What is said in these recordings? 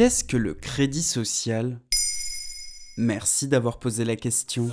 Qu'est-ce que le crédit social? Merci d'avoir posé la question.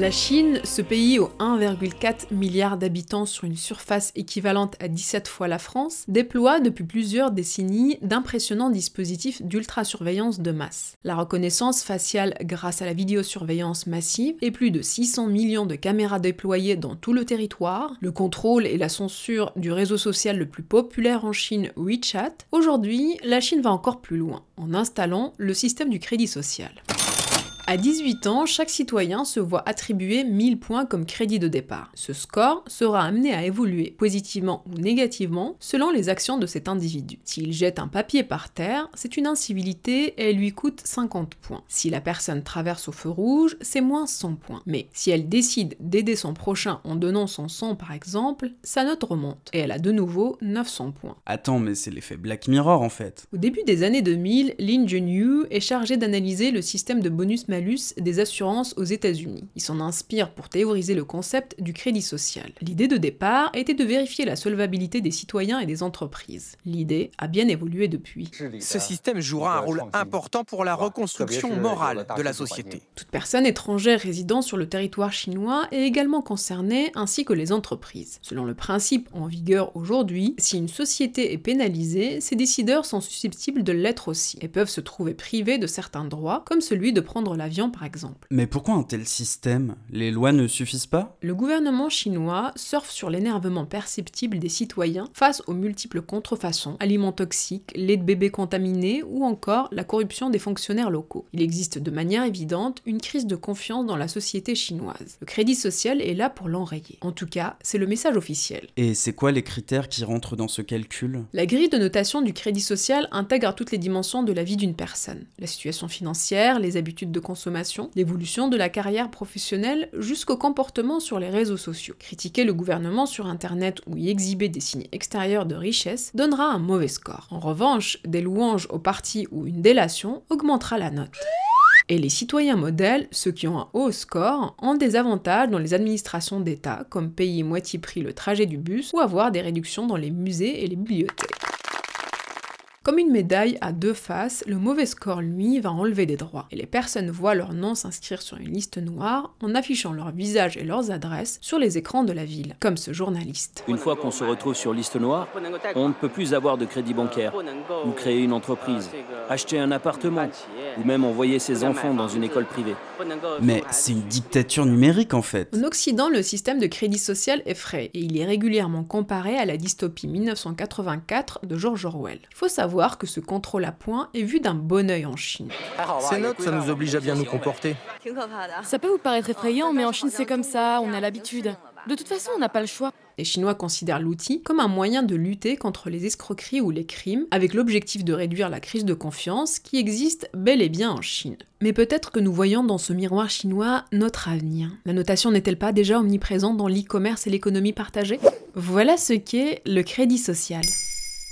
La Chine, ce pays aux 1,4 milliard d'habitants sur une surface équivalente à 17 fois la France, déploie depuis plusieurs décennies d'impressionnants dispositifs d'ultra-surveillance de masse. La reconnaissance faciale grâce à la vidéosurveillance massive et plus de 600 millions de caméras déployées dans tout le territoire, le contrôle et la censure du réseau social le plus populaire en Chine, WeChat, aujourd'hui, la Chine va encore plus loin en installant le système du crédit social. À 18 ans, chaque citoyen se voit attribuer 1000 points comme crédit de départ. Ce score sera amené à évoluer positivement ou négativement selon les actions de cet individu. S'il jette un papier par terre, c'est une incivilité et elle lui coûte 50 points. Si la personne traverse au feu rouge, c'est moins 100 points. Mais si elle décide d'aider son prochain en donnant son sang par exemple, sa note remonte et elle a de nouveau 900 points. Attends, mais c'est l'effet Black Mirror en fait. Au début des années 2000, Lin Junyu est chargé d'analyser le système de bonus des assurances aux États-Unis. Il s'en inspire pour théoriser le concept du crédit social. L'idée de départ était de vérifier la solvabilité des citoyens et des entreprises. L'idée a bien évolué depuis. Ce système jouera un rôle important pour la reconstruction morale de la société. Toute personne étrangère résidant sur le territoire chinois est également concernée, ainsi que les entreprises. Selon le principe en vigueur aujourd'hui, si une société est pénalisée, ses décideurs sont susceptibles de l'être aussi, et peuvent se trouver privés de certains droits, comme celui de prendre par exemple. Mais pourquoi un tel système? Les lois ne suffisent pas? Le gouvernement chinois surfe sur l'énervement perceptible des citoyens face aux multiples contrefaçons, aliments toxiques, lait de bébé contaminé ou encore la corruption des fonctionnaires locaux. Il existe de manière évidente une crise de confiance dans la société chinoise. Le crédit social est là pour l'enrayer. En tout cas, c'est le message officiel. Et c'est quoi les critères qui rentrent dans ce calcul? La grille de notation du crédit social intègre toutes les dimensions de la vie d'une personne. La situation financière, les habitudes de consommation, l'évolution de la carrière professionnelle jusqu'au comportement sur les réseaux sociaux. Critiquer le gouvernement sur Internet ou y exhiber des signes extérieurs de richesse donnera un mauvais score. En revanche, des louanges au parti ou une délation augmentera la note. Et les citoyens modèles, ceux qui ont un haut score, ont des avantages dans les administrations d'État, comme payer moitié prix le trajet du bus ou avoir des réductions dans les musées et les bibliothèques. Comme une médaille à deux faces, le mauvais score, lui, va enlever des droits, et les personnes voient leur nom s'inscrire sur une liste noire en affichant leur visage et leurs adresses sur les écrans de la ville, comme ce journaliste. Une fois qu'on se retrouve sur liste noire, on ne peut plus avoir de crédit bancaire, ou créer une entreprise, acheter un appartement, ou même envoyer ses enfants dans une école privée. Mais c'est une dictature numérique en fait. En Occident, le système de crédit social est frais, et il est régulièrement comparé à la dystopie 1984 de George Orwell. Il faut savoir que ce contrôle à points est vu d'un bon œil en Chine. Ces notes, ça nous oblige à bien nous comporter. Ça peut vous paraître effrayant, mais en Chine c'est comme ça, on a l'habitude. De toute façon, on n'a pas le choix. Les Chinois considèrent l'outil comme un moyen de lutter contre les escroqueries ou les crimes, avec l'objectif de réduire la crise de confiance qui existe bel et bien en Chine. Mais peut-être que nous voyons dans ce miroir chinois notre avenir. La notation n'est-elle pas déjà omniprésente dans l'e-commerce et l'économie partagée? Voilà ce qu'est le crédit social.